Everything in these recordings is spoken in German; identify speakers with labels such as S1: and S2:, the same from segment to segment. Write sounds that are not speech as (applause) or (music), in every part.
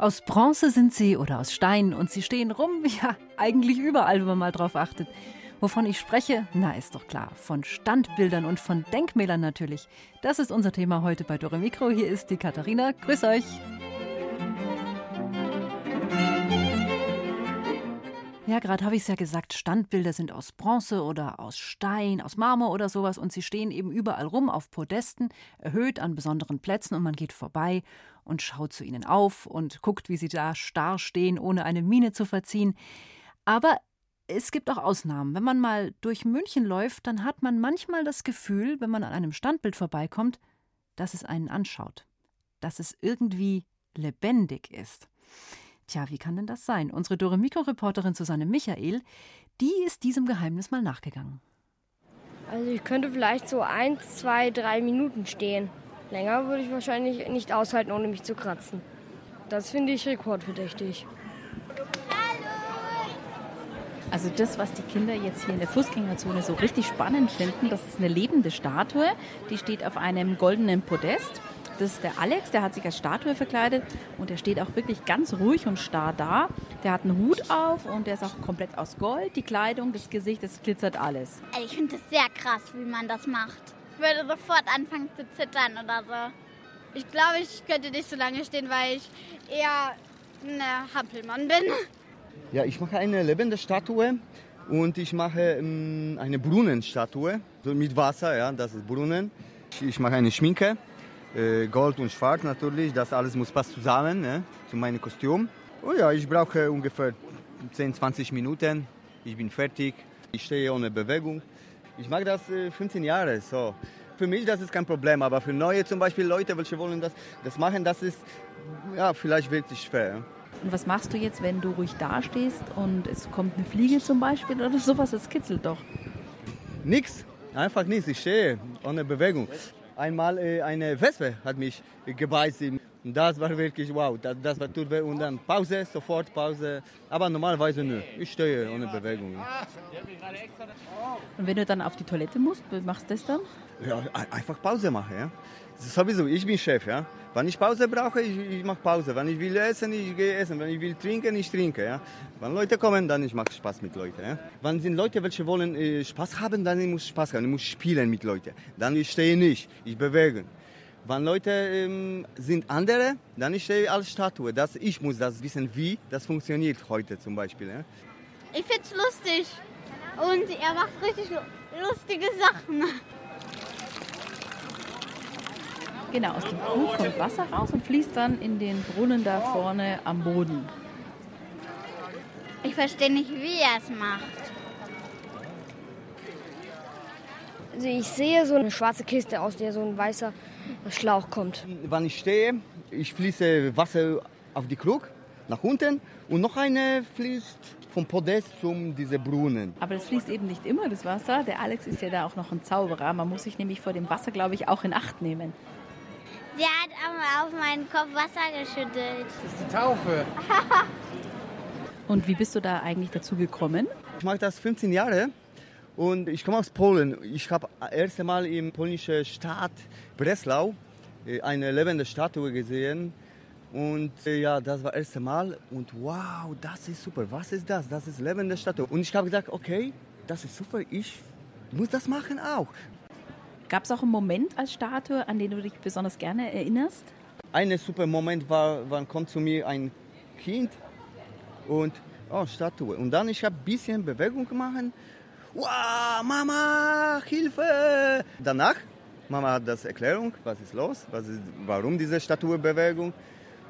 S1: Aus Bronze sind sie oder aus Stein und sie stehen rum, (laughs) ja, eigentlich überall, wenn man mal drauf achtet. Wovon ich spreche, na ist doch klar, von Standbildern und von Denkmälern natürlich. Das ist unser Thema heute bei Dore Mikro. Hier ist die Katharina. Grüß euch. Ja, gerade habe ich es ja gesagt, Standbilder sind aus Bronze oder aus Stein, aus Marmor oder sowas und sie stehen eben überall rum auf Podesten, erhöht an besonderen Plätzen und man geht vorbei und schaut zu ihnen auf und guckt, wie sie da starr stehen, ohne eine Miene zu verziehen. Aber es gibt auch Ausnahmen. Wenn man mal durch München läuft, dann hat man manchmal das Gefühl, wenn man an einem Standbild vorbeikommt, dass es einen anschaut, dass es irgendwie lebendig ist. Tja, wie kann denn das sein? Unsere Dore Mikro-Reporterin Susanne Michael, die ist diesem Geheimnis mal nachgegangen.
S2: Also ich könnte vielleicht so ein, zwei, drei Minuten stehen. Länger würde ich wahrscheinlich nicht aushalten, ohne mich zu kratzen. Das finde ich rekordverdächtig.
S3: Also das, was die Kinder jetzt hier in der Fußgängerzone so richtig spannend finden, das ist eine lebende Statue. Die steht auf einem goldenen Podest. Das ist der Alex, der hat sich als Statue verkleidet und der steht auch wirklich ganz ruhig und starr da. Der hat einen Hut auf und der ist auch komplett aus Gold. Die Kleidung, das Gesicht, das glitzert alles.
S4: Also ich finde es sehr krass, wie man das macht. Würde sofort anfangen zu zittern oder so.
S5: Ich glaube, ich könnte nicht so lange stehen, weil ich eher ein Hampelmann bin.
S6: Ja, ich mache eine lebende Statue und ich mache ähm, eine Brunnenstatue mit Wasser, ja, das ist Brunnen. Ich mache eine Schminke äh, Gold und Schwarz natürlich. Das alles muss passen zusammen ne, zu meinem Kostüm. Und ja, ich brauche ungefähr 10, 20 Minuten. Ich bin fertig. Ich stehe ohne Bewegung. Ich mache das äh, 15 Jahre. So. Für mich das ist kein Problem, aber für neue zum Beispiel Leute, welche wollen das, das machen, das ist ja, vielleicht wirklich schwer.
S3: Und was machst du jetzt, wenn du ruhig dastehst und es kommt eine Fliege zum Beispiel oder sowas? Das kitzelt doch.
S6: Nix, einfach nichts. Ich stehe ohne Bewegung. Einmal äh, eine Wespe hat mich gebeißt. Das war wirklich wow. Das, das war tut weh. Und dann Pause, sofort Pause. Aber normalerweise nö. Ich stehe ohne Bewegung.
S3: Und wenn du dann auf die Toilette musst, machst du das dann?
S6: Ja, einfach Pause machen. Ja. Sowieso, ich bin Chef. Ja. Wenn ich Pause brauche, ich, ich mache Pause. Wenn ich will essen, ich gehe essen. Wenn ich will trinken, ich trinke. Ja. Wenn Leute kommen, dann ich mache Spaß mit Leuten. Ja. Wenn sind Leute, welche wollen äh, Spaß haben, dann ich muss Spaß haben. Ich muss spielen mit Leuten. Dann ich stehe nicht, ich bewege. Wenn Leute ähm, sind andere, dann ich stehe als Statue. Das, ich muss das wissen, wie das funktioniert heute zum Beispiel. Ja.
S5: Ich find's lustig und er macht richtig lustige Sachen.
S3: Genau, aus dem Krug kommt Wasser raus und fließt dann in den Brunnen da vorne am Boden.
S4: Ich verstehe nicht, wie er es macht.
S2: Also ich sehe so eine schwarze Kiste, aus der so ein weißer Schlauch kommt.
S6: Wenn ich stehe, ich fließe Wasser auf die Krug nach unten und noch eine fließt vom Podest zum diese Brunnen.
S3: Aber das fließt eben nicht immer, das Wasser. Der Alex ist ja da auch noch ein Zauberer. Man muss sich nämlich vor dem Wasser, glaube ich, auch in Acht nehmen.
S4: Der hat aber auf meinen Kopf Wasser geschüttet.
S7: Das ist die Taufe. (laughs)
S3: Und wie bist du da eigentlich dazu gekommen?
S6: Ich mache das 15 Jahre und ich komme aus Polen. Ich habe das erste Mal im polnischen Stadt Breslau äh, eine lebende Statue gesehen. Und äh, ja, das war das erste Mal. Und wow, das ist super. Was ist das? Das ist lebende Statue. Und ich habe gesagt, okay, das ist super. Ich muss das machen auch.
S3: Gab es auch einen Moment als Statue, an den du dich besonders gerne erinnerst?
S6: Ein super Moment war, wann kommt zu mir ein Kind und oh, Statue. Und dann ich habe ein bisschen Bewegung gemacht. Wow, Mama, Hilfe! Danach, Mama hat das Erklärung, was ist los, was ist, warum diese Statuebewegung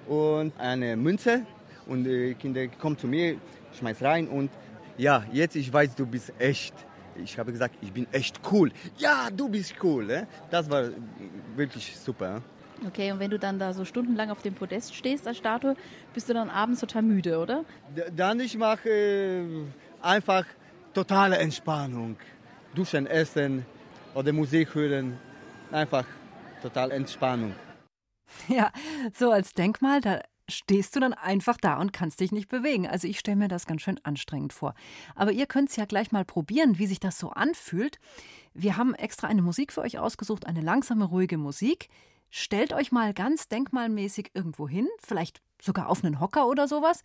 S6: und eine Münze und die Kinder kommen zu mir, schmeiß rein und ja, jetzt ich weiß, du bist echt. Ich habe gesagt, ich bin echt cool. Ja, du bist cool. Das war wirklich super.
S3: Okay, und wenn du dann da so stundenlang auf dem Podest stehst als Statue, bist du dann abends total müde, oder?
S6: Dann ich mache äh, einfach totale Entspannung. Duschen, essen oder Musik hören. Einfach total Entspannung.
S1: Ja, so als Denkmal, da stehst du dann einfach da und kannst dich nicht bewegen. Also ich stelle mir das ganz schön anstrengend vor. Aber ihr könnt es ja gleich mal probieren, wie sich das so anfühlt. Wir haben extra eine Musik für euch ausgesucht, eine langsame, ruhige Musik. Stellt euch mal ganz denkmalmäßig irgendwo hin, vielleicht sogar auf einen Hocker oder sowas.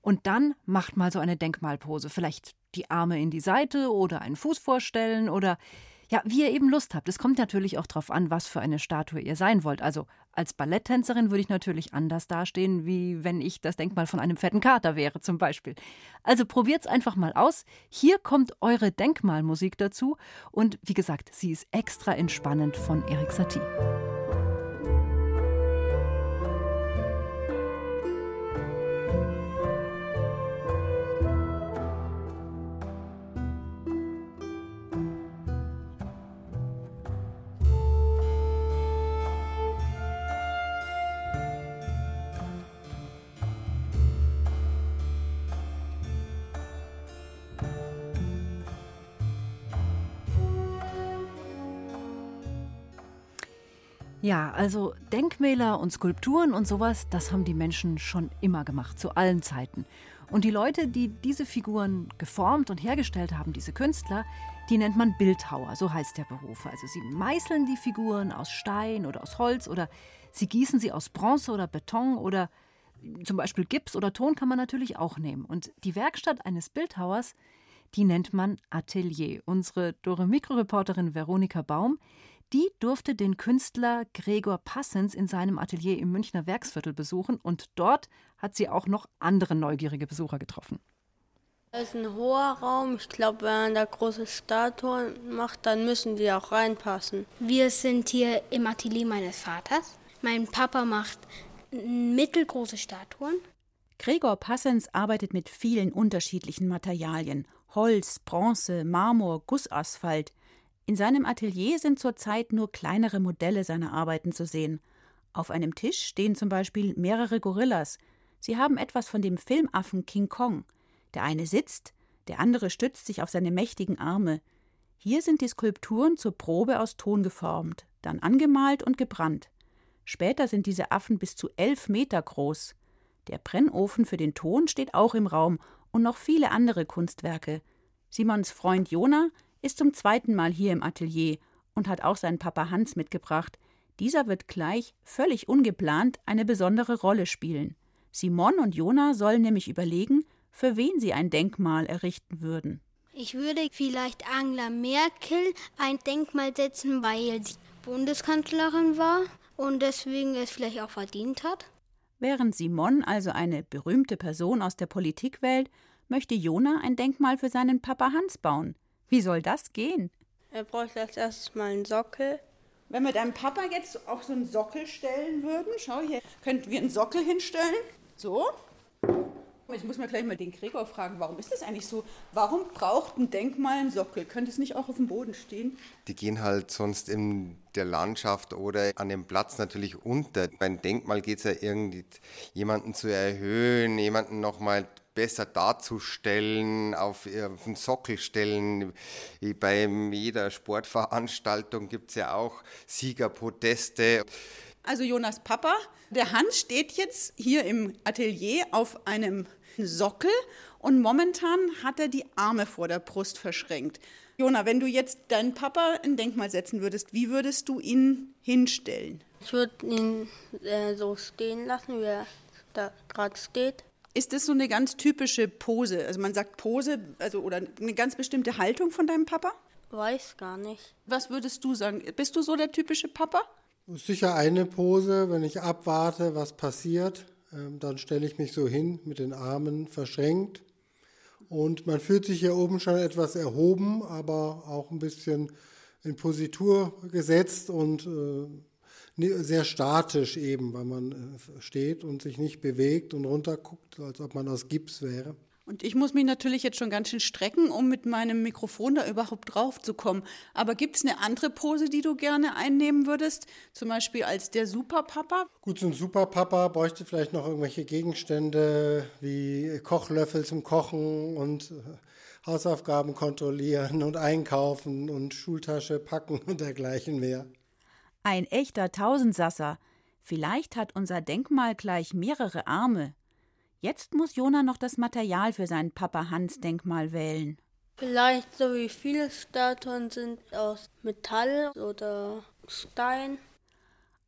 S1: Und dann macht mal so eine Denkmalpose. Vielleicht die Arme in die Seite oder einen Fuß vorstellen oder ja, wie ihr eben Lust habt. Es kommt natürlich auch darauf an, was für eine Statue ihr sein wollt. Also als Balletttänzerin würde ich natürlich anders dastehen, wie wenn ich das Denkmal von einem fetten Kater wäre, zum Beispiel. Also probiert's einfach mal aus. Hier kommt eure Denkmalmusik dazu. Und wie gesagt, sie ist extra entspannend von Erik Satie. Ja, also Denkmäler und Skulpturen und sowas, das haben die Menschen schon immer gemacht, zu allen Zeiten. Und die Leute, die diese Figuren geformt und hergestellt haben, diese Künstler, die nennt man Bildhauer, so heißt der Beruf. Also sie meißeln die Figuren aus Stein oder aus Holz oder sie gießen sie aus Bronze oder Beton oder zum Beispiel Gips oder Ton kann man natürlich auch nehmen. Und die Werkstatt eines Bildhauers, die nennt man Atelier. Unsere Dore Mikroreporterin Veronika Baum, die durfte den Künstler Gregor Passens in seinem Atelier im Münchner Werksviertel besuchen und dort hat sie auch noch andere neugierige Besucher getroffen.
S7: Das ist ein hoher Raum. Ich glaube, wenn man da große Statuen macht, dann müssen die auch reinpassen.
S8: Wir sind hier im Atelier meines Vaters. Mein Papa macht mittelgroße Statuen.
S9: Gregor Passens arbeitet mit vielen unterschiedlichen Materialien. Holz, Bronze, Marmor, Gussasphalt. In seinem Atelier sind zurzeit nur kleinere Modelle seiner Arbeiten zu sehen. Auf einem Tisch stehen zum Beispiel mehrere Gorillas. Sie haben etwas von dem Filmaffen King Kong. Der eine sitzt, der andere stützt sich auf seine mächtigen Arme. Hier sind die Skulpturen zur Probe aus Ton geformt, dann angemalt und gebrannt. Später sind diese Affen bis zu elf Meter groß. Der Brennofen für den Ton steht auch im Raum und noch viele andere Kunstwerke. Simons Freund Jona ist zum zweiten Mal hier im Atelier und hat auch seinen Papa Hans mitgebracht. Dieser wird gleich, völlig ungeplant, eine besondere Rolle spielen. Simon und Jona sollen nämlich überlegen, für wen sie ein Denkmal errichten würden.
S8: Ich würde vielleicht Angela Merkel ein Denkmal setzen, weil sie Bundeskanzlerin war und deswegen es vielleicht auch verdient hat.
S9: Während Simon also eine berühmte Person aus der Politik wählt, möchte Jona ein Denkmal für seinen Papa Hans bauen. Wie soll das gehen?
S7: Er bräuchte als erstes mal einen Sockel.
S10: Wenn wir deinem Papa jetzt auch so einen Sockel stellen würden, schau hier, könnten wir einen Sockel hinstellen. So. Ich muss mal gleich mal den Gregor fragen, warum ist das eigentlich so? Warum braucht ein Denkmal einen Sockel? Könnte es nicht auch auf dem Boden stehen?
S11: Die gehen halt sonst in der Landschaft oder an dem Platz natürlich unter. Beim Denkmal geht es ja irgendwie, jemanden zu erhöhen, jemanden nochmal besser darzustellen, auf, auf den Sockel stellen. Bei jeder Sportveranstaltung gibt es ja auch Siegerpodeste.
S10: Also Jonas Papa, der Hans steht jetzt hier im Atelier auf einem Sockel und momentan hat er die Arme vor der Brust verschränkt. Jona, wenn du jetzt deinen Papa ein Denkmal setzen würdest, wie würdest du ihn hinstellen?
S7: Ich würde ihn äh, so stehen lassen, wie er da gerade steht.
S10: Ist das so eine ganz typische Pose? Also man sagt Pose, also oder eine ganz bestimmte Haltung von deinem Papa?
S7: Weiß gar nicht.
S10: Was würdest du sagen? Bist du so der typische Papa?
S12: Sicher eine Pose, wenn ich abwarte, was passiert, ähm, dann stelle ich mich so hin mit den Armen verschränkt. Und man fühlt sich hier oben schon etwas erhoben, aber auch ein bisschen in Positur gesetzt und äh, sehr statisch eben, weil man äh, steht und sich nicht bewegt und runterguckt, als ob man aus Gips wäre.
S10: Und ich muss mich natürlich jetzt schon ganz schön strecken, um mit meinem Mikrofon da überhaupt drauf zu kommen. Aber gibt es eine andere Pose, die du gerne einnehmen würdest? Zum Beispiel als der Superpapa?
S12: Gut, so ein Superpapa bräuchte vielleicht noch irgendwelche Gegenstände wie Kochlöffel zum Kochen und äh, Hausaufgaben kontrollieren und einkaufen und Schultasche packen und dergleichen mehr.
S9: Ein echter Tausendsasser. Vielleicht hat unser Denkmal gleich mehrere Arme. Jetzt muss Jona noch das Material für sein Papa Hans Denkmal wählen.
S7: Vielleicht so wie viele Statuen sind aus Metall oder Stein.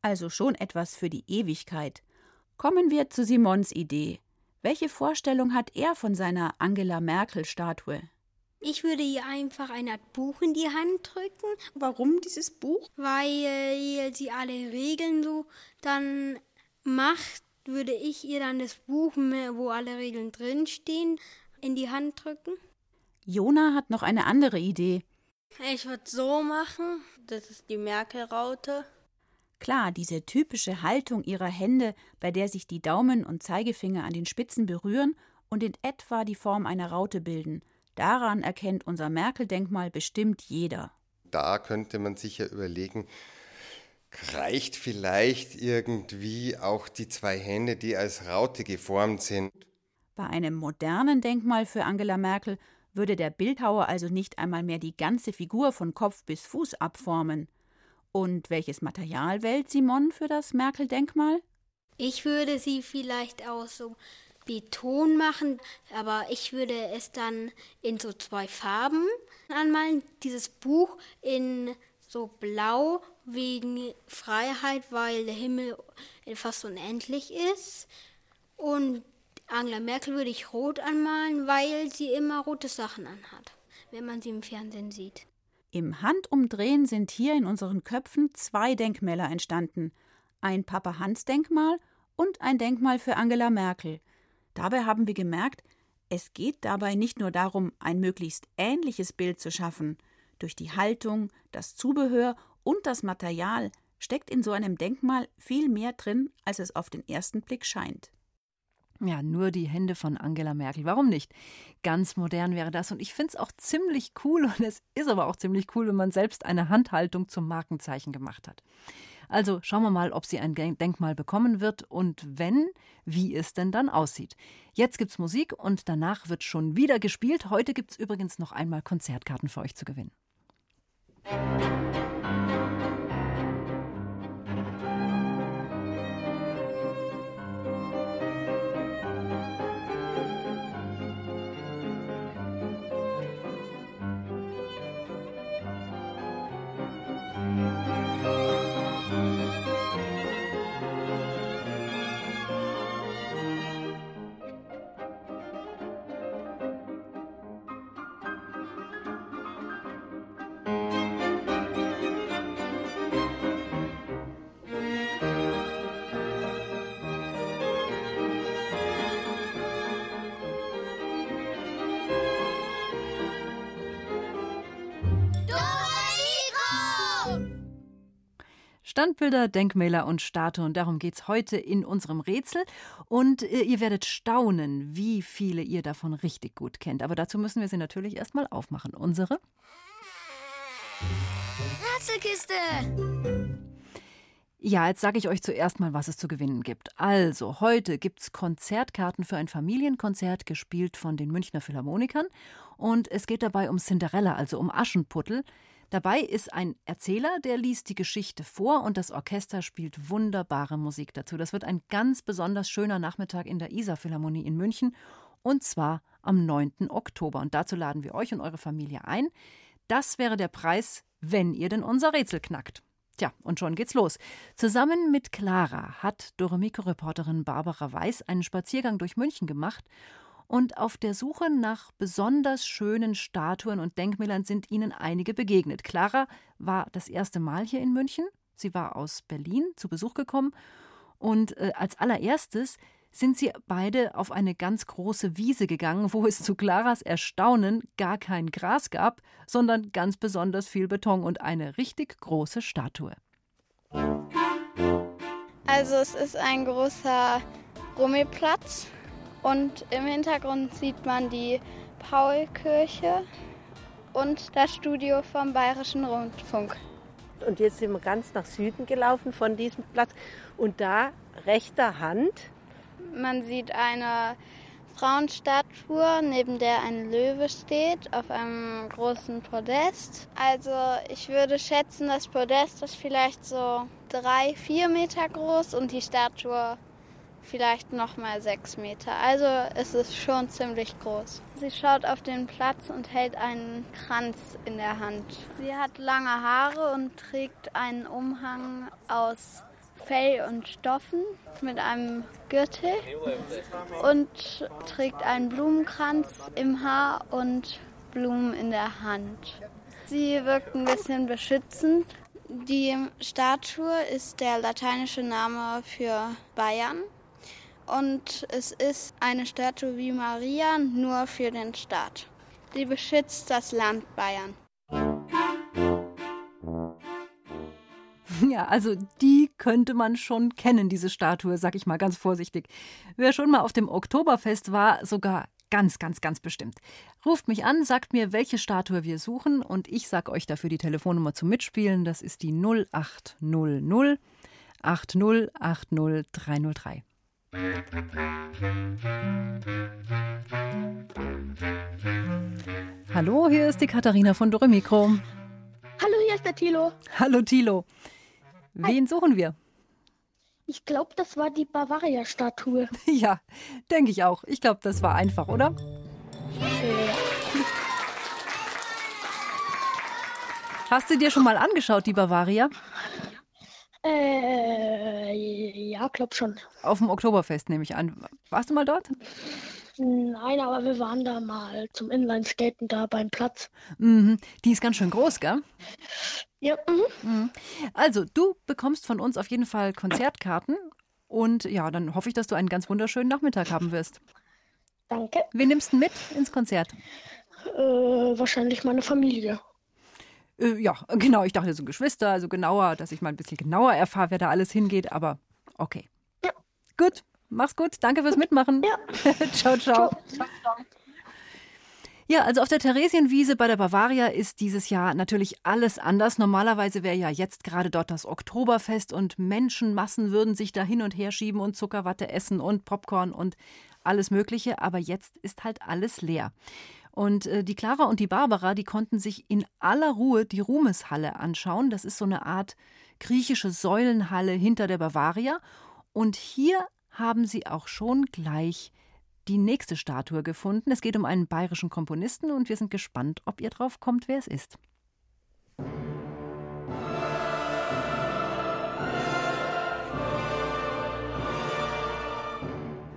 S9: Also schon etwas für die Ewigkeit. Kommen wir zu Simons Idee. Welche Vorstellung hat er von seiner Angela Merkel-Statue?
S8: Ich würde ihr einfach eine Art Buch in die Hand drücken.
S10: Warum dieses Buch?
S8: Weil sie alle Regeln so dann macht, würde ich ihr dann das Buch, wo alle Regeln drinstehen, in die Hand drücken.
S9: Jona hat noch eine andere Idee.
S7: Ich würde so machen, das ist die Merkel-Raute.
S9: Klar, diese typische Haltung ihrer Hände, bei der sich die Daumen und Zeigefinger an den Spitzen berühren und in etwa die Form einer Raute bilden. Daran erkennt unser Merkel-Denkmal bestimmt jeder.
S11: Da könnte man sich ja überlegen, reicht vielleicht irgendwie auch die zwei Hände, die als Raute geformt sind.
S9: Bei einem modernen Denkmal für Angela Merkel würde der Bildhauer also nicht einmal mehr die ganze Figur von Kopf bis Fuß abformen. Und welches Material wählt Simon für das Merkel-Denkmal?
S8: Ich würde sie vielleicht aus so Beton machen, aber ich würde es dann in so zwei Farben anmalen. Dieses Buch in so blau wegen Freiheit, weil der Himmel fast unendlich ist. Und Angela Merkel würde ich rot anmalen, weil sie immer rote Sachen anhat, wenn man sie im Fernsehen sieht.
S9: Im Handumdrehen sind hier in unseren Köpfen zwei Denkmäler entstanden. Ein Papa-Hans-Denkmal und ein Denkmal für Angela Merkel. Dabei haben wir gemerkt, es geht dabei nicht nur darum, ein möglichst ähnliches Bild zu schaffen. Durch die Haltung, das Zubehör und das Material steckt in so einem Denkmal viel mehr drin, als es auf den ersten Blick scheint.
S1: Ja, nur die Hände von Angela Merkel. Warum nicht? Ganz modern wäre das. Und ich finde es auch ziemlich cool. Und es ist aber auch ziemlich cool, wenn man selbst eine Handhaltung zum Markenzeichen gemacht hat. Also schauen wir mal, ob sie ein Denkmal bekommen wird und wenn, wie es denn dann aussieht. Jetzt gibt's Musik und danach wird schon wieder gespielt. Heute gibt's übrigens noch einmal Konzertkarten für euch zu gewinnen. Standbilder, Denkmäler und Statuen. Darum geht es heute in unserem Rätsel. Und äh, ihr werdet staunen, wie viele ihr davon richtig gut kennt. Aber dazu müssen wir sie natürlich erstmal aufmachen. Unsere
S13: Rätselkiste!
S1: Ja, jetzt sage ich euch zuerst mal, was es zu gewinnen gibt. Also, heute gibt es Konzertkarten für ein Familienkonzert, gespielt von den Münchner Philharmonikern. Und es geht dabei um Cinderella, also um Aschenputtel. Dabei ist ein Erzähler, der liest die Geschichte vor und das Orchester spielt wunderbare Musik dazu. Das wird ein ganz besonders schöner Nachmittag in der Isar Philharmonie in München und zwar am 9. Oktober. Und dazu laden wir euch und eure Familie ein. Das wäre der Preis, wenn ihr denn unser Rätsel knackt. Tja, und schon geht's los. Zusammen mit Clara hat Doremiko-Reporterin Barbara Weiß einen Spaziergang durch München gemacht und auf der Suche nach besonders schönen Statuen und Denkmälern sind ihnen einige begegnet. Clara war das erste Mal hier in München. Sie war aus Berlin zu Besuch gekommen und äh, als allererstes sind sie beide auf eine ganz große Wiese gegangen, wo es zu Claras Erstaunen gar kein Gras gab, sondern ganz besonders viel Beton und eine richtig große Statue.
S5: Also es ist ein großer Rummelplatz Und im Hintergrund sieht man die Paulkirche und das Studio vom Bayerischen Rundfunk.
S14: Und jetzt sind wir ganz nach Süden gelaufen von diesem Platz. Und da rechter Hand.
S5: Man sieht eine Frauenstatue, neben der ein Löwe steht, auf einem großen Podest. Also ich würde schätzen, das Podest ist vielleicht so drei, vier Meter groß und die Statue vielleicht noch mal sechs Meter. Also es ist schon ziemlich groß. Sie schaut auf den Platz und hält einen Kranz in der Hand. Sie hat lange Haare und trägt einen Umhang aus Fell und Stoffen mit einem Gürtel und trägt einen Blumenkranz im Haar und Blumen in der Hand. Sie wirkt ein bisschen beschützend. Die Statue ist der lateinische Name für Bayern und es ist eine Statue wie Maria nur für den Staat. Die beschützt das Land Bayern. (laughs)
S1: Ja, also die könnte man schon kennen, diese Statue, sag ich mal ganz vorsichtig. Wer schon mal auf dem Oktoberfest war, sogar ganz, ganz, ganz bestimmt. Ruft mich an, sagt mir, welche Statue wir suchen und ich sag euch dafür die Telefonnummer zum Mitspielen. Das ist die 0800 8080303. Hallo, hier ist die Katharina von Dore Mikro.
S15: Hallo, hier ist der Tilo.
S1: Hallo Tilo. Wen suchen wir?
S15: Ich glaube, das war die Bavaria-Statue. (laughs)
S1: Ja, denke ich auch. Ich glaube, das war einfach, oder? Hast du dir schon mal angeschaut, die Bavaria?
S15: Äh, ja, glaub schon.
S1: Auf dem Oktoberfest nehme ich an. Warst du mal dort?
S15: Nein, aber wir waren da mal zum Inlineskaten da beim Platz.
S1: Mhm. Die ist ganz schön groß, gell?
S15: Ja.
S1: Mhm. Also, du bekommst von uns auf jeden Fall Konzertkarten. Und ja, dann hoffe ich, dass du einen ganz wunderschönen Nachmittag haben wirst.
S15: Danke.
S1: Wen nimmst du mit ins Konzert?
S15: Äh, wahrscheinlich meine Familie.
S1: Äh, ja, (laughs) genau. Ich dachte so Geschwister, also genauer, dass ich mal ein bisschen genauer erfahre, wer da alles hingeht. Aber okay.
S15: Ja.
S1: Gut, mach's gut. Danke fürs Mitmachen.
S15: Ja. (laughs)
S1: ciao, ciao. Ja, also auf der Theresienwiese bei der Bavaria ist dieses Jahr natürlich alles anders. Normalerweise wäre ja jetzt gerade dort das Oktoberfest und Menschenmassen würden sich da hin und her schieben und Zuckerwatte essen und Popcorn und alles Mögliche. Aber jetzt ist halt alles leer. Und äh, die Clara und die Barbara, die konnten sich in aller Ruhe die Ruhmeshalle anschauen. Das ist so eine Art griechische Säulenhalle hinter der Bavaria. Und hier haben sie auch schon gleich die nächste Statue gefunden. Es geht um einen bayerischen Komponisten und wir sind gespannt, ob ihr drauf kommt, wer es ist.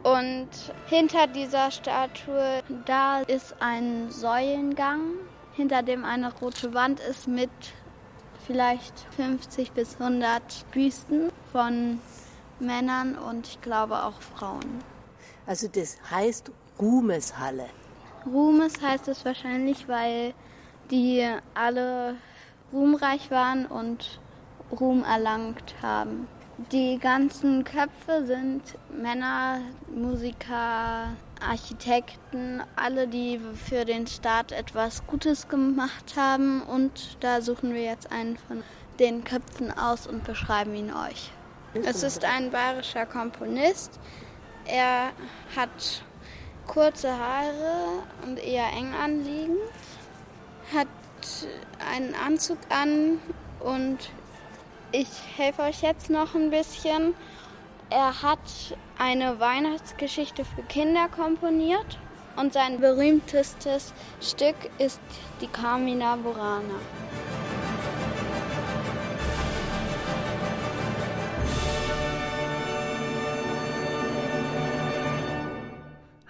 S5: Und hinter dieser Statue, da ist ein Säulengang, hinter dem eine rote Wand ist mit vielleicht 50 bis 100 Büsten von Männern und ich glaube auch Frauen.
S14: Also das heißt Ruhmeshalle.
S5: Ruhmes heißt es wahrscheinlich, weil die alle ruhmreich waren und Ruhm erlangt haben. Die ganzen Köpfe sind Männer, Musiker, Architekten, alle, die für den Staat etwas Gutes gemacht haben. Und da suchen wir jetzt einen von den Köpfen aus und beschreiben ihn euch. Es ist ein bayerischer Komponist. Er hat kurze Haare und eher eng anliegend, hat einen Anzug an und ich helfe euch jetzt noch ein bisschen. Er hat eine Weihnachtsgeschichte für Kinder komponiert und sein berühmtestes Stück ist die Carmina Burana.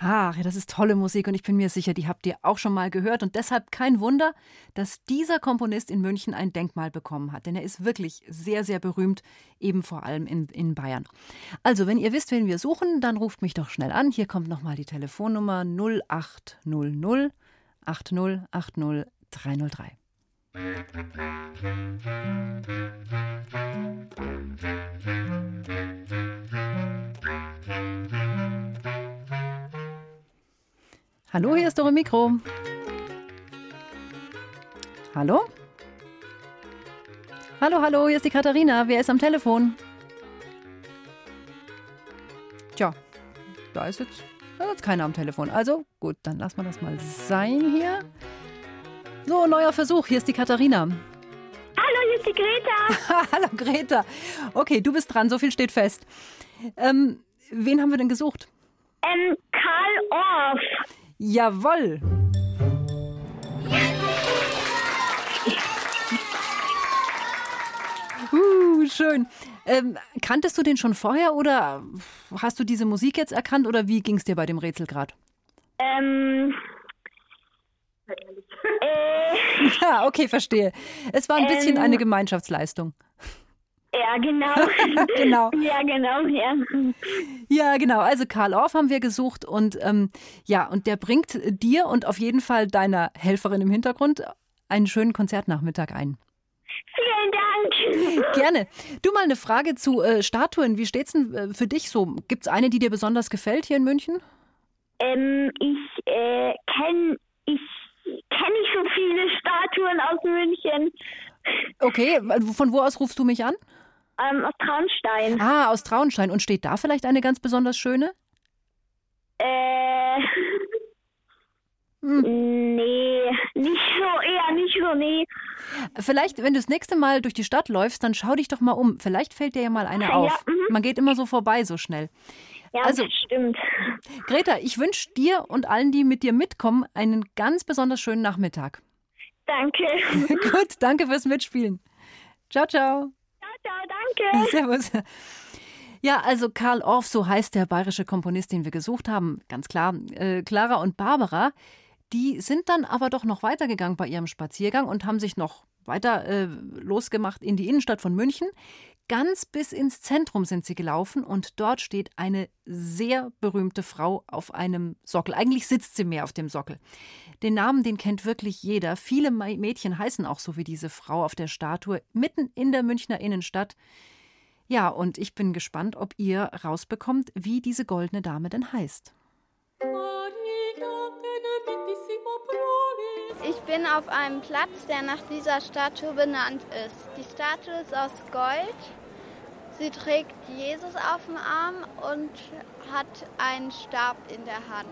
S1: Ach, das ist tolle Musik und ich bin mir sicher, die habt ihr auch schon mal gehört. Und deshalb kein Wunder, dass dieser Komponist in München ein Denkmal bekommen hat. Denn er ist wirklich sehr, sehr berühmt, eben vor allem in, in Bayern. Also, wenn ihr wisst, wen wir suchen, dann ruft mich doch schnell an. Hier kommt nochmal die Telefonnummer 0800 8080 303. Hallo, hier ist Dore Mikro. Hallo? Hallo, hallo, hier ist die Katharina. Wer ist am Telefon? Tja, da ist jetzt, da ist keiner am Telefon. Also gut, dann lassen wir das mal sein hier. So, neuer Versuch. Hier ist die Katharina.
S16: Hallo, hier ist die Greta. (laughs)
S1: hallo, Greta. Okay, du bist dran. So viel steht fest. Ähm, wen haben wir denn gesucht?
S16: Ähm, Karl Orff.
S1: Jawoll. Uh, schön. Ähm, kanntest du den schon vorher oder hast du diese Musik jetzt erkannt oder wie ging es dir bei dem Rätsel gerade?
S16: Ähm.
S1: Äh, (laughs) ja, okay, verstehe. Es war ein bisschen
S16: Ähm.
S1: eine Gemeinschaftsleistung.
S16: Ja, genau. (laughs)
S1: Genau.
S16: Ja, genau, ja.
S1: Ja, genau. Also Karl Orff haben wir gesucht und ähm, ja, und der bringt dir und auf jeden Fall deiner Helferin im Hintergrund einen schönen Konzertnachmittag ein.
S16: Vielen Dank. (laughs)
S1: Gerne. Du mal eine Frage zu äh, Statuen. Wie steht's denn äh, für dich so? Gibt's eine, die dir besonders gefällt hier in München?
S16: Ähm, ich äh, kenne ich kenn nicht so viele Statuen aus München.
S1: Okay, von wo aus rufst du mich an?
S16: Ähm, aus Traunstein.
S1: Ah, aus Traunstein. Und steht da vielleicht eine ganz besonders schöne?
S16: Äh. Nee, nicht so, eher nicht so, nee.
S1: Vielleicht, wenn du das nächste Mal durch die Stadt läufst, dann schau dich doch mal um. Vielleicht fällt dir ja mal eine
S16: Ja,
S1: auf.
S16: mhm.
S1: Man geht immer so vorbei so schnell.
S16: Ja,
S1: also,
S16: das stimmt.
S1: Greta, ich wünsche dir und allen, die mit dir mitkommen, einen ganz besonders schönen Nachmittag.
S16: Danke. (laughs)
S1: Gut, danke fürs Mitspielen. Ciao, ciao.
S16: Danke. (laughs)
S1: Servus. Ja, also Karl Orff, so heißt der bayerische Komponist, den wir gesucht haben, ganz klar. Äh, Clara und Barbara, die sind dann aber doch noch weitergegangen bei ihrem Spaziergang und haben sich noch weiter äh, losgemacht in die Innenstadt von München. Ganz bis ins Zentrum sind sie gelaufen und dort steht eine sehr berühmte Frau auf einem Sockel. Eigentlich sitzt sie mehr auf dem Sockel. Den Namen, den kennt wirklich jeder. Viele Mädchen heißen auch so wie diese Frau auf der Statue, mitten in der Münchner Innenstadt. Ja, und ich bin gespannt, ob ihr rausbekommt, wie diese goldene Dame denn heißt.
S5: Ich bin auf einem Platz, der nach dieser Statue benannt ist. Die Statue ist aus Gold. Sie trägt Jesus auf dem Arm und hat einen Stab in der Hand.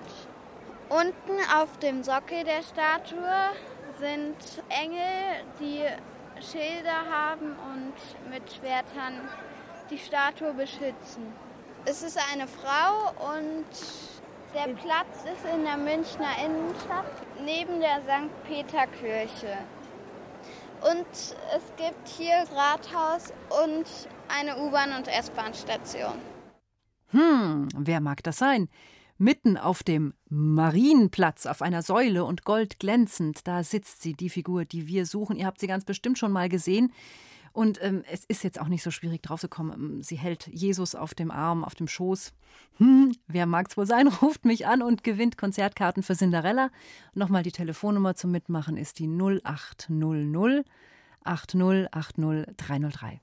S5: Unten auf dem Sockel der Statue sind Engel, die Schilder haben und mit Schwertern die Statue beschützen. Es ist eine Frau und der Platz ist in der Münchner Innenstadt neben der St. Peter Kirche. Und es gibt hier Rathaus und eine U-Bahn- und S-Bahn-Station.
S1: Hm, wer mag das sein? Mitten auf dem Marienplatz, auf einer Säule und goldglänzend, da sitzt sie, die Figur, die wir suchen. Ihr habt sie ganz bestimmt schon mal gesehen. Und ähm, es ist jetzt auch nicht so schwierig draufzukommen. Ähm, Sie hält Jesus auf dem Arm, auf dem Schoß. Hm, wer mag's wohl sein, (laughs) ruft mich an und gewinnt Konzertkarten für Cinderella. Nochmal die Telefonnummer zum Mitmachen ist die 0800 8080 303.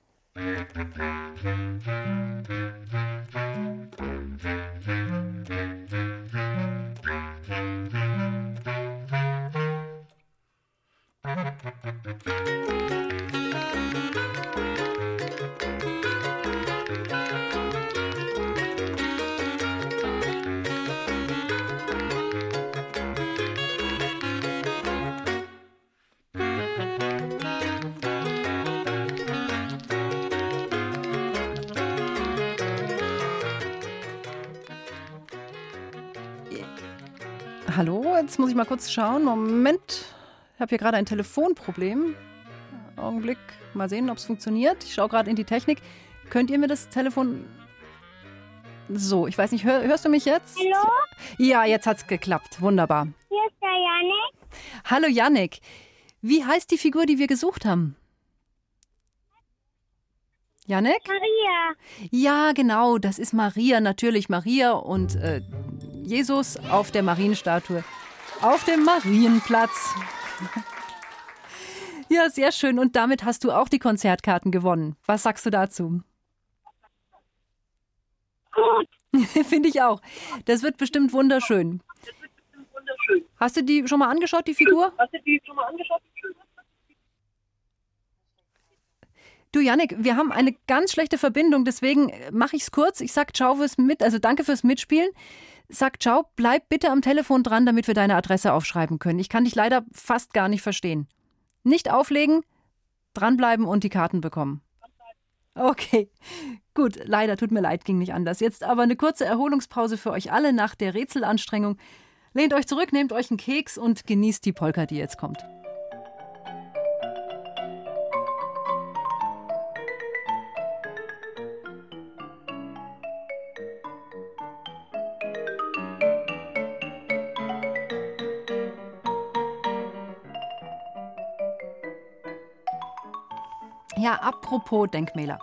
S1: Hallo, jetzt muss ich mal kurz schauen. Moment, ich habe hier gerade ein Telefonproblem. Augenblick, mal sehen, ob es funktioniert. Ich schaue gerade in die Technik. Könnt ihr mir das Telefon. So, ich weiß nicht, hör, hörst du mich jetzt?
S16: Hallo?
S1: Ja, jetzt hat's geklappt. Wunderbar.
S16: Hier ist der Janik.
S1: Hallo Yannick. Wie heißt die Figur, die wir gesucht haben? Yannick?
S16: Maria.
S1: Ja, genau, das ist Maria, natürlich Maria und äh, Jesus auf der Marienstatue. Auf dem Marienplatz. (laughs) ja, sehr schön. Und damit hast du auch die Konzertkarten gewonnen. Was sagst du dazu?
S16: Gut. (laughs)
S1: Finde ich auch. Das wird bestimmt wunderschön. Hast du die schon mal angeschaut, die Figur?
S17: Hast du die schon mal angeschaut?
S1: Du, Janik, wir haben eine ganz schlechte Verbindung, deswegen mache ich es kurz. Ich sag ciao fürs Mit, also danke fürs Mitspielen. Sag ciao, bleib bitte am Telefon dran, damit wir deine Adresse aufschreiben können. Ich kann dich leider fast gar nicht verstehen. Nicht auflegen, dranbleiben und die Karten bekommen. Okay, gut, leider tut mir leid, ging nicht anders. Jetzt aber eine kurze Erholungspause für euch alle nach der Rätselanstrengung. Lehnt euch zurück, nehmt euch einen Keks und genießt die Polka, die jetzt kommt. Apropos Denkmäler.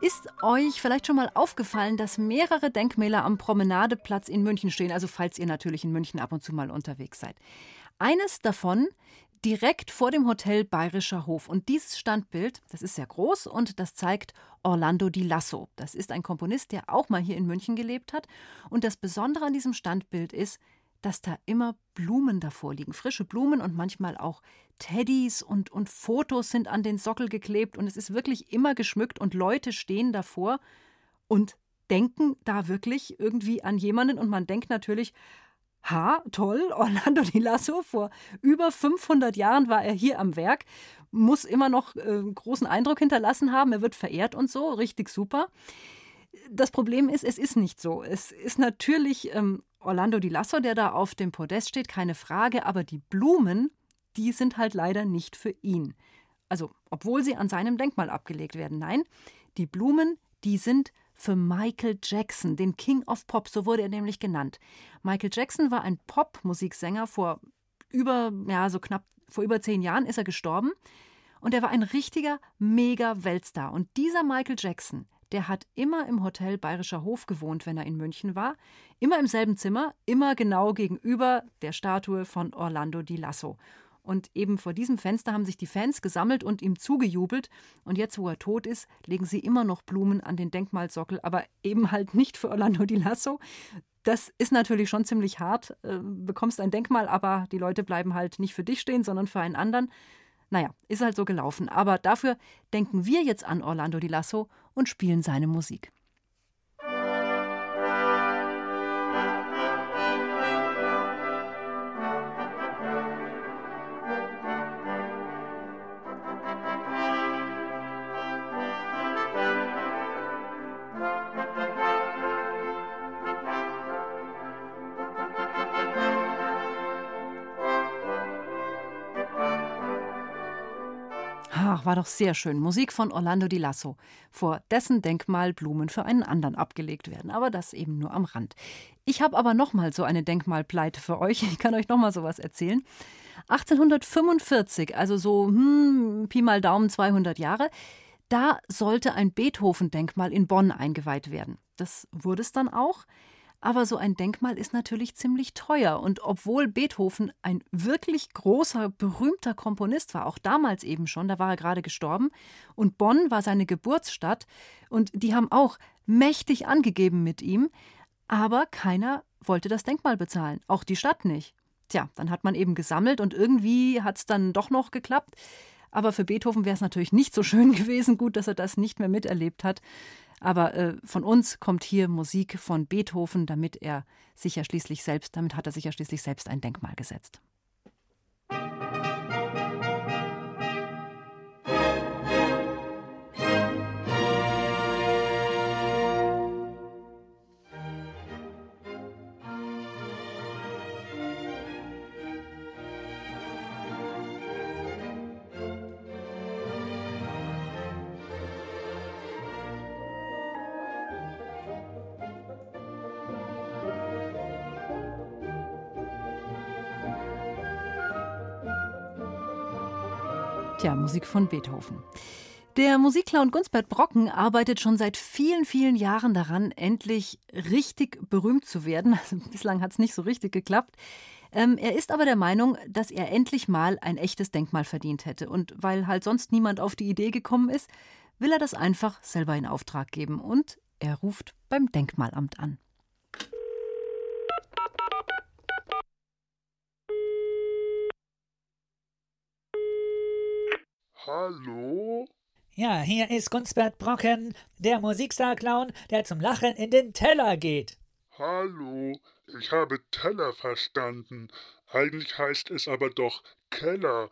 S1: Ist euch vielleicht schon mal aufgefallen, dass mehrere Denkmäler am Promenadeplatz in München stehen, also falls ihr natürlich in München ab und zu mal unterwegs seid? Eines davon direkt vor dem Hotel Bayerischer Hof. Und dieses Standbild, das ist sehr groß und das zeigt Orlando Di Lasso. Das ist ein Komponist, der auch mal hier in München gelebt hat. Und das Besondere an diesem Standbild ist, dass da immer Blumen davor liegen, frische Blumen und manchmal auch Teddys und, und Fotos sind an den Sockel geklebt und es ist wirklich immer geschmückt und Leute stehen davor und denken da wirklich irgendwie an jemanden und man denkt natürlich, ha, toll, (laughs) Orlando Di Lasso, vor über 500 Jahren war er hier am Werk, muss immer noch äh, großen Eindruck hinterlassen haben, er wird verehrt und so, richtig super. Das Problem ist, es ist nicht so. Es ist natürlich ähm, Orlando Di Lasso, der da auf dem Podest steht, keine Frage, aber die Blumen, die sind halt leider nicht für ihn. Also, obwohl sie an seinem Denkmal abgelegt werden. Nein, die Blumen, die sind für Michael Jackson, den King of Pop, so wurde er nämlich genannt. Michael Jackson war ein Popmusiksänger vor über, ja, so knapp vor über zehn Jahren ist er gestorben. Und er war ein richtiger Mega-Weltstar. Und dieser Michael Jackson, der hat immer im Hotel Bayerischer Hof gewohnt, wenn er in München war. Immer im selben Zimmer, immer genau gegenüber der Statue von Orlando Di Lasso. Und eben vor diesem Fenster haben sich die Fans gesammelt und ihm zugejubelt. Und jetzt, wo er tot ist, legen sie immer noch Blumen an den Denkmalsockel, aber eben halt nicht für Orlando Di Lasso. Das ist natürlich schon ziemlich hart. Äh, bekommst ein Denkmal, aber die Leute bleiben halt nicht für dich stehen, sondern für einen anderen. Naja, ist halt so gelaufen. Aber dafür denken wir jetzt an Orlando Di Lasso und spielen seine Musik. War doch sehr schön. Musik von Orlando Di Lasso. Vor dessen Denkmal Blumen für einen anderen abgelegt werden. Aber das eben nur am Rand. Ich habe aber noch mal so eine Denkmalpleite für euch. (laughs) Ich kann euch noch mal sowas erzählen. 1845, also so hm, Pi mal Daumen 200 Jahre, da sollte ein Beethoven-Denkmal in Bonn eingeweiht werden. Das wurde es dann auch. Aber so ein Denkmal ist natürlich ziemlich teuer. Und obwohl Beethoven ein wirklich großer, berühmter Komponist war, auch damals eben schon, da war er gerade gestorben, und Bonn war seine Geburtsstadt, und die haben auch mächtig angegeben mit ihm, aber keiner wollte das Denkmal bezahlen, auch die Stadt nicht. Tja, dann hat man eben gesammelt und irgendwie hat es dann doch noch geklappt. Aber für Beethoven wäre es natürlich nicht so schön (laughs) gewesen, gut, dass er das nicht mehr miterlebt hat. Aber äh, von uns kommt hier Musik von Beethoven, damit er sich ja schließlich selbst, damit hat er sich ja schließlich selbst ein Denkmal gesetzt. Tja, Musik von Beethoven. Der Musikclown Gunsbert Brocken arbeitet schon seit vielen, vielen Jahren daran, endlich richtig berühmt zu werden. (laughs) Also bislang hat es nicht so richtig geklappt. Ähm, er ist aber der Meinung, dass er endlich mal ein echtes Denkmal verdient hätte. Und weil halt sonst niemand auf die Idee gekommen ist, will er das einfach selber in Auftrag geben. Und er ruft beim Denkmalamt an.
S17: Hallo?
S18: Ja, hier ist Gunsbert Brocken, der Musikstar-Clown, der zum Lachen in den Teller geht.
S17: Hallo, ich habe Teller verstanden. Eigentlich heißt es aber doch Keller.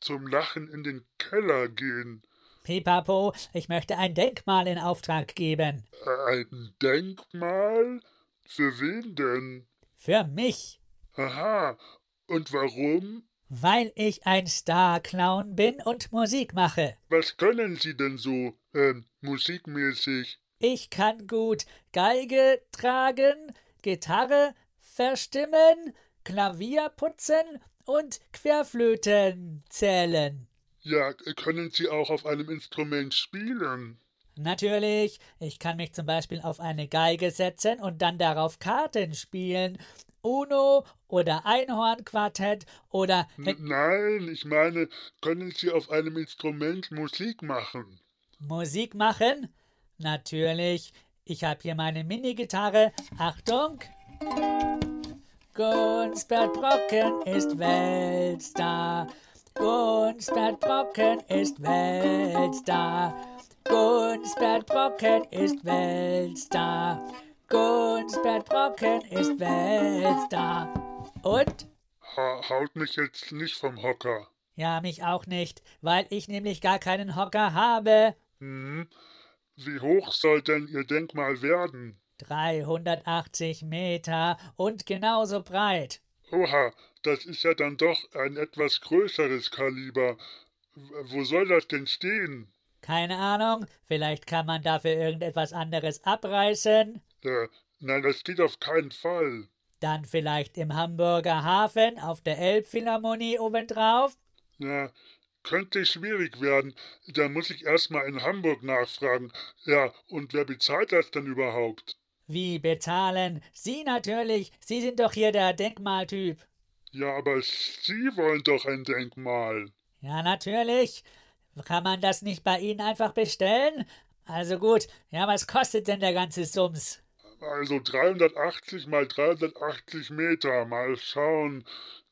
S17: Zum Lachen in den Keller gehen.
S18: Pipapo, ich möchte ein Denkmal in Auftrag geben.
S17: Ein Denkmal? Für wen denn?
S18: Für mich.
S17: Aha. Und warum?
S18: Weil ich ein Star-Clown bin und Musik mache.
S17: Was können Sie denn so, ähm, musikmäßig?
S18: Ich kann gut Geige tragen, Gitarre verstimmen, Klavier putzen und Querflöten zählen.
S17: Ja, können Sie auch auf einem Instrument spielen?
S18: Natürlich, ich kann mich zum Beispiel auf eine Geige setzen und dann darauf Karten spielen. Uno oder Einhornquartett oder.
S17: Nein, ich meine, können Sie auf einem Instrument Musik machen?
S18: Musik machen? Natürlich. Ich habe hier meine Minigitarre. Achtung! Gunsbert Brocken ist Weltstar. Gunsbert Brocken ist Weltstar. Gunsbert Brocken ist Weltstar. Gunsbert Brocken ist Weltstar. Und?
S17: Ha haut mich jetzt nicht vom Hocker.
S18: Ja, mich auch nicht, weil ich nämlich gar keinen Hocker habe.
S17: Hm. Wie hoch soll denn Ihr Denkmal werden?
S18: 380 Meter und genauso breit.
S17: Oha, das ist ja dann doch ein etwas größeres Kaliber. Wo soll das denn stehen?
S18: Keine Ahnung, vielleicht kann man dafür irgendetwas anderes abreißen.
S17: Äh, nein, das geht auf keinen Fall.
S18: Dann vielleicht im Hamburger Hafen auf der Elbphilharmonie obendrauf?
S17: Ja, könnte schwierig werden. Da muss ich erstmal in Hamburg nachfragen. Ja, und wer bezahlt das denn überhaupt?
S18: Wie bezahlen? Sie natürlich. Sie sind doch hier der Denkmaltyp.
S17: Ja, aber Sie wollen doch ein Denkmal.
S18: Ja, natürlich. Kann man das nicht bei Ihnen einfach bestellen? Also gut, ja, was kostet denn der ganze Sums?
S17: Also 380 mal 380 Meter. Mal schauen.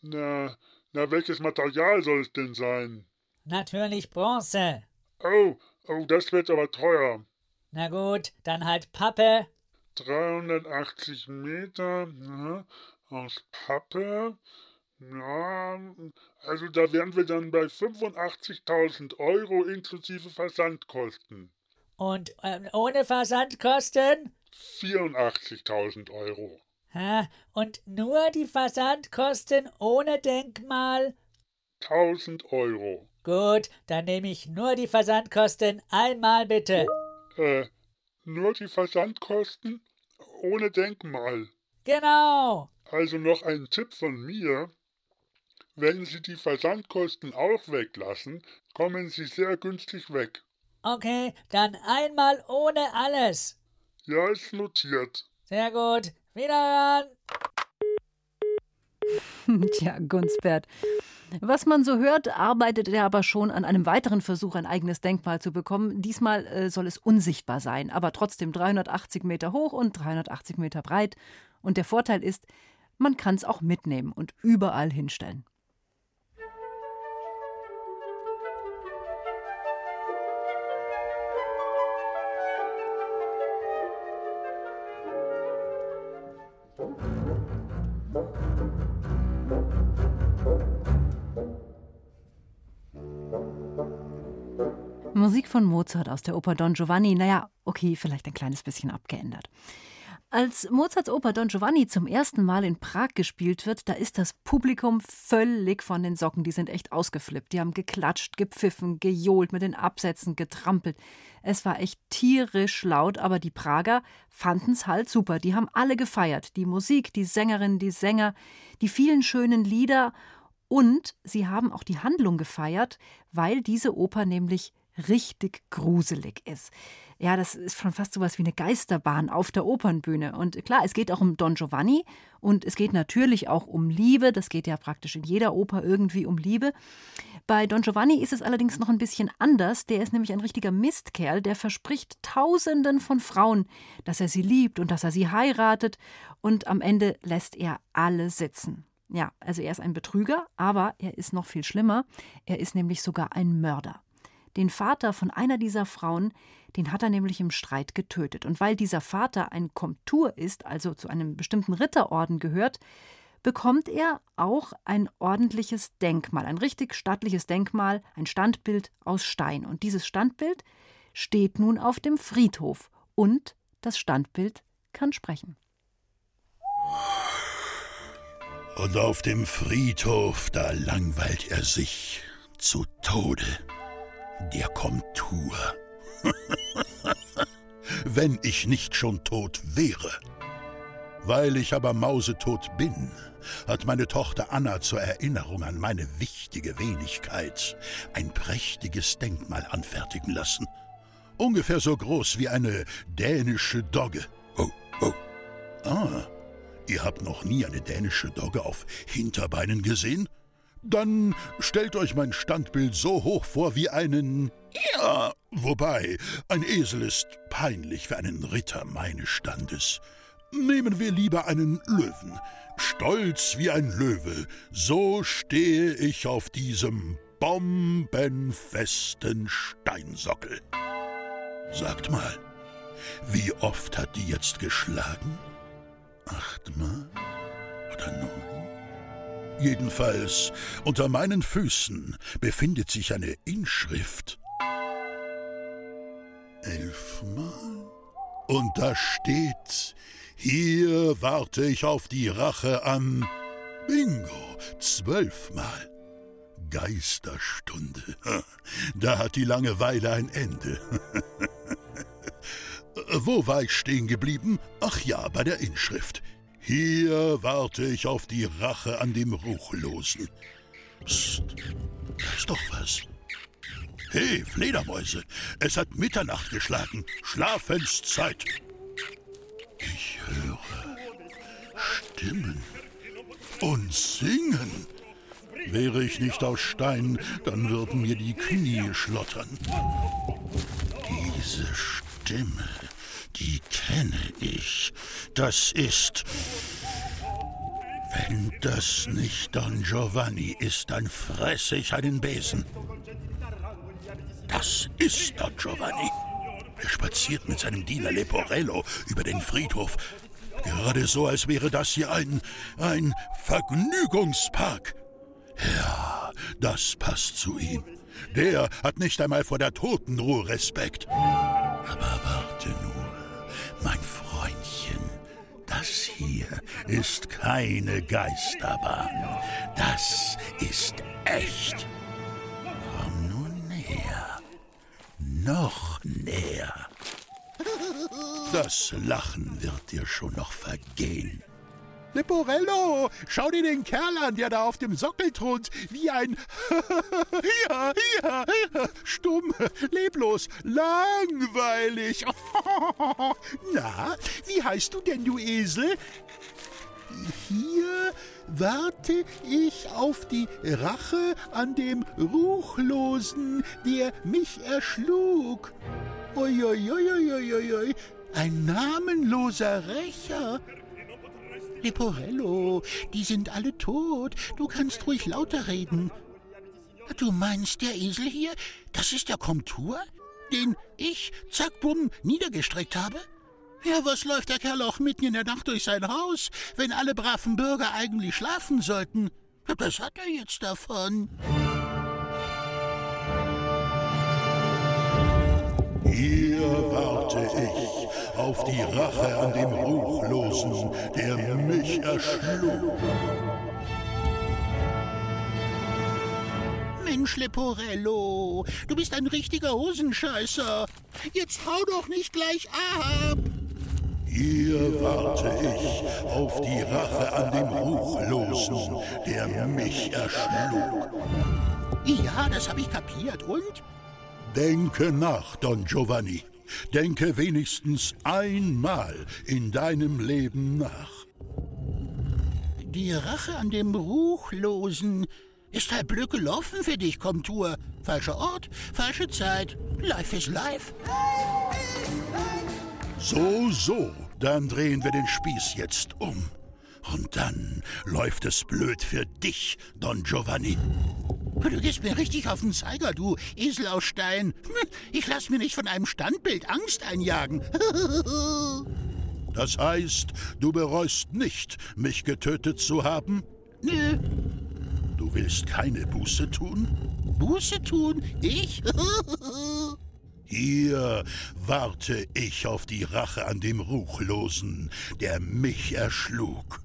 S17: Na, na, welches Material soll es denn sein?
S18: Natürlich Bronze.
S17: Oh, oh, das wird aber teuer.
S18: Na gut, dann halt Pappe.
S17: 380 Meter ja, aus Pappe. Ja, also da wären wir dann bei 85.000 Euro inklusive Versandkosten.
S18: Und äh, ohne Versandkosten?
S17: 84.000 Euro.
S18: Ha, und nur die Versandkosten ohne Denkmal?
S17: 1000 Euro.
S18: Gut, dann nehme ich nur die Versandkosten einmal bitte.
S17: Äh, nur die Versandkosten ohne Denkmal.
S18: Genau.
S17: Also noch ein Tipp von mir. Wenn Sie die Versandkosten auch weglassen, kommen Sie sehr günstig weg.
S18: Okay, dann einmal ohne alles.
S17: Ja, ist notiert.
S18: Sehr gut. Wiederhören. (laughs)
S1: Tja, Gunsbert. Was man so hört, arbeitet er aber schon an einem weiteren Versuch, ein eigenes Denkmal zu bekommen. Diesmal äh, soll es unsichtbar sein, aber trotzdem 380 Meter hoch und 380 Meter breit. Und der Vorteil ist, man kann es auch mitnehmen und überall hinstellen. Musik von Mozart aus der Oper Don Giovanni, naja, okay, vielleicht ein kleines bisschen abgeändert. Als Mozarts Oper Don Giovanni zum ersten Mal in Prag gespielt wird, da ist das Publikum völlig von den Socken. Die sind echt ausgeflippt. Die haben geklatscht, gepfiffen, gejohlt, mit den Absätzen getrampelt. Es war echt tierisch laut, aber die Prager fanden es halt super. Die haben alle gefeiert. Die Musik, die Sängerinnen, die Sänger, die vielen schönen Lieder. Und sie haben auch die Handlung gefeiert, weil diese Oper nämlich richtig gruselig ist. Ja, das ist schon fast so was wie eine Geisterbahn auf der Opernbühne. Und klar, es geht auch um Don Giovanni und es geht natürlich auch um Liebe. Das geht ja praktisch in jeder Oper irgendwie um Liebe. Bei Don Giovanni ist es allerdings noch ein bisschen anders. Der ist nämlich ein richtiger Mistkerl, der verspricht Tausenden von Frauen, dass er sie liebt und dass er sie heiratet. Und am Ende lässt er alle sitzen. Ja, also er ist ein Betrüger, aber er ist noch viel schlimmer. Er ist nämlich sogar ein Mörder. Den Vater von einer dieser Frauen, den hat er nämlich im Streit getötet. Und weil dieser Vater ein Komtur ist, also zu einem bestimmten Ritterorden gehört, bekommt er auch ein ordentliches Denkmal, ein richtig stattliches Denkmal, ein Standbild aus Stein. Und dieses Standbild steht nun auf dem Friedhof und das Standbild kann sprechen.
S19: Und auf dem Friedhof, da langweilt er sich zu Tode. Der Komtur. (laughs) Wenn ich nicht schon tot wäre. Weil ich aber mausetot bin, hat meine Tochter Anna zur Erinnerung an meine wichtige Wenigkeit ein prächtiges Denkmal anfertigen lassen. Ungefähr so groß wie eine dänische Dogge. Oh, oh. Ah, ihr habt noch nie eine dänische Dogge auf Hinterbeinen gesehen? Dann stellt euch mein Standbild so hoch vor wie einen. Ja, wobei, ein Esel ist peinlich für einen Ritter meines Standes. Nehmen wir lieber einen Löwen. Stolz wie ein Löwe, so stehe ich auf diesem bombenfesten Steinsockel. Sagt mal, wie oft hat die jetzt geschlagen? Achtmal oder neun? Jedenfalls, unter meinen Füßen befindet sich eine Inschrift. Elfmal? Und da steht, hier warte ich auf die Rache an. Bingo, zwölfmal. Geisterstunde. (laughs) Da hat die Langeweile ein Ende. (laughs) Wo war ich stehen geblieben? Ach ja, bei der Inschrift. Hier warte ich auf die Rache an dem Ruchlosen. Psst, da ist doch was. Hey, Fledermäuse, es hat Mitternacht geschlagen. Schlafenszeit. Ich höre Stimmen und Singen. Wäre ich nicht aus Stein, dann würden mir die Knie schlottern. Diese Stimme, die kenne ich. Das ist. Wenn das nicht Don Giovanni ist, dann fresse ich einen Besen. Das ist Don Giovanni. Er spaziert mit seinem Diener Leporello über den Friedhof. Gerade so, als wäre das hier ein, ein Vergnügungspark. Ja, das passt zu ihm. Der hat nicht einmal vor der Totenruhe Respekt. Hier ist keine Geisterbahn. Das ist echt. Komm nun näher. Noch näher. Das Lachen wird dir schon noch vergehen. Leporello, schau dir den Kerl an, der da auf dem Sockel thront, wie ein (laughs) ja, ja, ja, stumm, leblos, langweilig. (laughs) Na, wie heißt du denn, du Esel? Hier warte ich auf die Rache an dem Ruchlosen, der mich erschlug. Uiuiuiuiui, ein namenloser Rächer. Leporello, die sind alle tot. Du kannst ruhig lauter reden. Du meinst, der Esel hier, das ist der Komtur, den ich, zack, bumm, niedergestreckt habe? Ja, was läuft der Kerl auch mitten in der Nacht durch sein Haus, wenn alle braven Bürger eigentlich schlafen sollten? Das hat er jetzt davon. Hier warte ich auf die Rache an dem Ruchlosen, der mich erschlug. Mensch, Leporello, du bist ein richtiger Hosenscheißer. Jetzt hau doch nicht gleich ab. Hier warte ich auf die Rache an dem Ruchlosen, der mich erschlug. Ja, das habe ich kapiert. Und? Denke nach, Don Giovanni. Denke wenigstens einmal in deinem Leben nach. Die Rache an dem Ruchlosen ist halb Glück gelaufen für dich, Komtur. Falscher Ort, falsche Zeit. Life is life. So, so, dann drehen wir den Spieß jetzt um. Und dann läuft es blöd für dich, Don Giovanni. Du gehst mir richtig auf den Zeiger, du Esel aus Stein. (laughs) Ich lass mir nicht von einem Standbild Angst einjagen. (laughs) Das heißt, du bereust nicht, mich getötet zu haben? Nö. Du willst keine Buße tun? Buße tun? Ich? (laughs) Hier warte ich auf die Rache an dem Ruchlosen, der mich erschlug.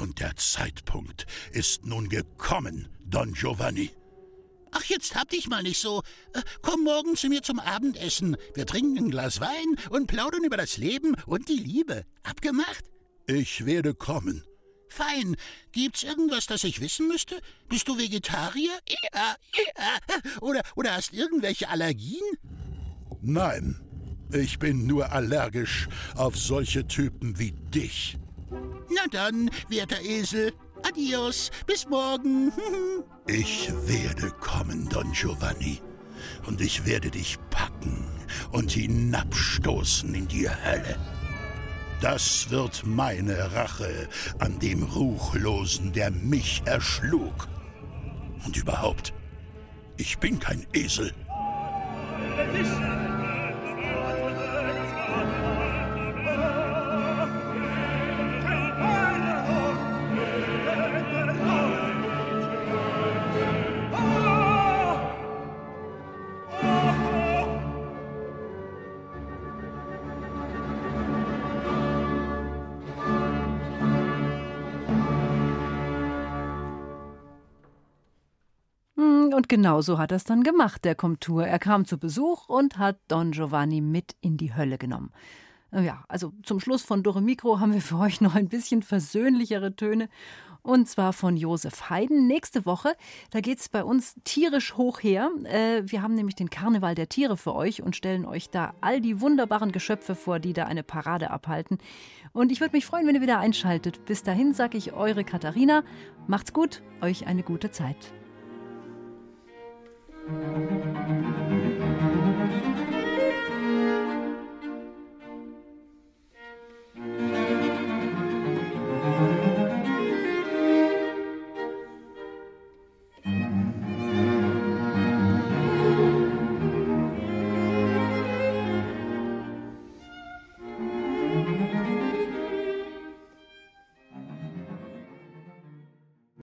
S19: Und der Zeitpunkt ist nun gekommen, Don Giovanni. Ach, jetzt hab dich mal nicht so. Äh, komm morgen zu mir zum Abendessen. Wir trinken ein Glas Wein und plaudern über das Leben und die Liebe. Abgemacht? Ich werde kommen. Fein. Gibt's irgendwas, das ich wissen müsste? Bist du Vegetarier? Ja, ja. Oder, oder hast irgendwelche Allergien? Nein. Ich bin nur allergisch auf solche Typen wie dich. Na dann, werter Esel, adios, bis morgen. (laughs) ich werde kommen, Don Giovanni, und ich werde dich packen und hinabstoßen in die Hölle. Das wird meine Rache an dem Ruchlosen, der mich erschlug. Und überhaupt, ich bin kein Esel.
S1: Und genau so hat er es dann gemacht, der Komtur. Er kam zu Besuch und hat Don Giovanni mit in die Hölle genommen. Ja, also zum Schluss von Dore Mikro haben wir für euch (laughs) noch ein bisschen versöhnlichere Töne. Und zwar von Josef Haydn. Nächste Woche, da geht es bei uns tierisch hoch her. Äh, wir haben nämlich den Karneval der Tiere für euch und stellen euch da all die wunderbaren Geschöpfe vor, die da eine Parade abhalten. Und ich würde mich freuen, wenn ihr wieder einschaltet. Bis dahin sage ich eure Katharina. Macht's gut, euch eine gute Zeit. thank you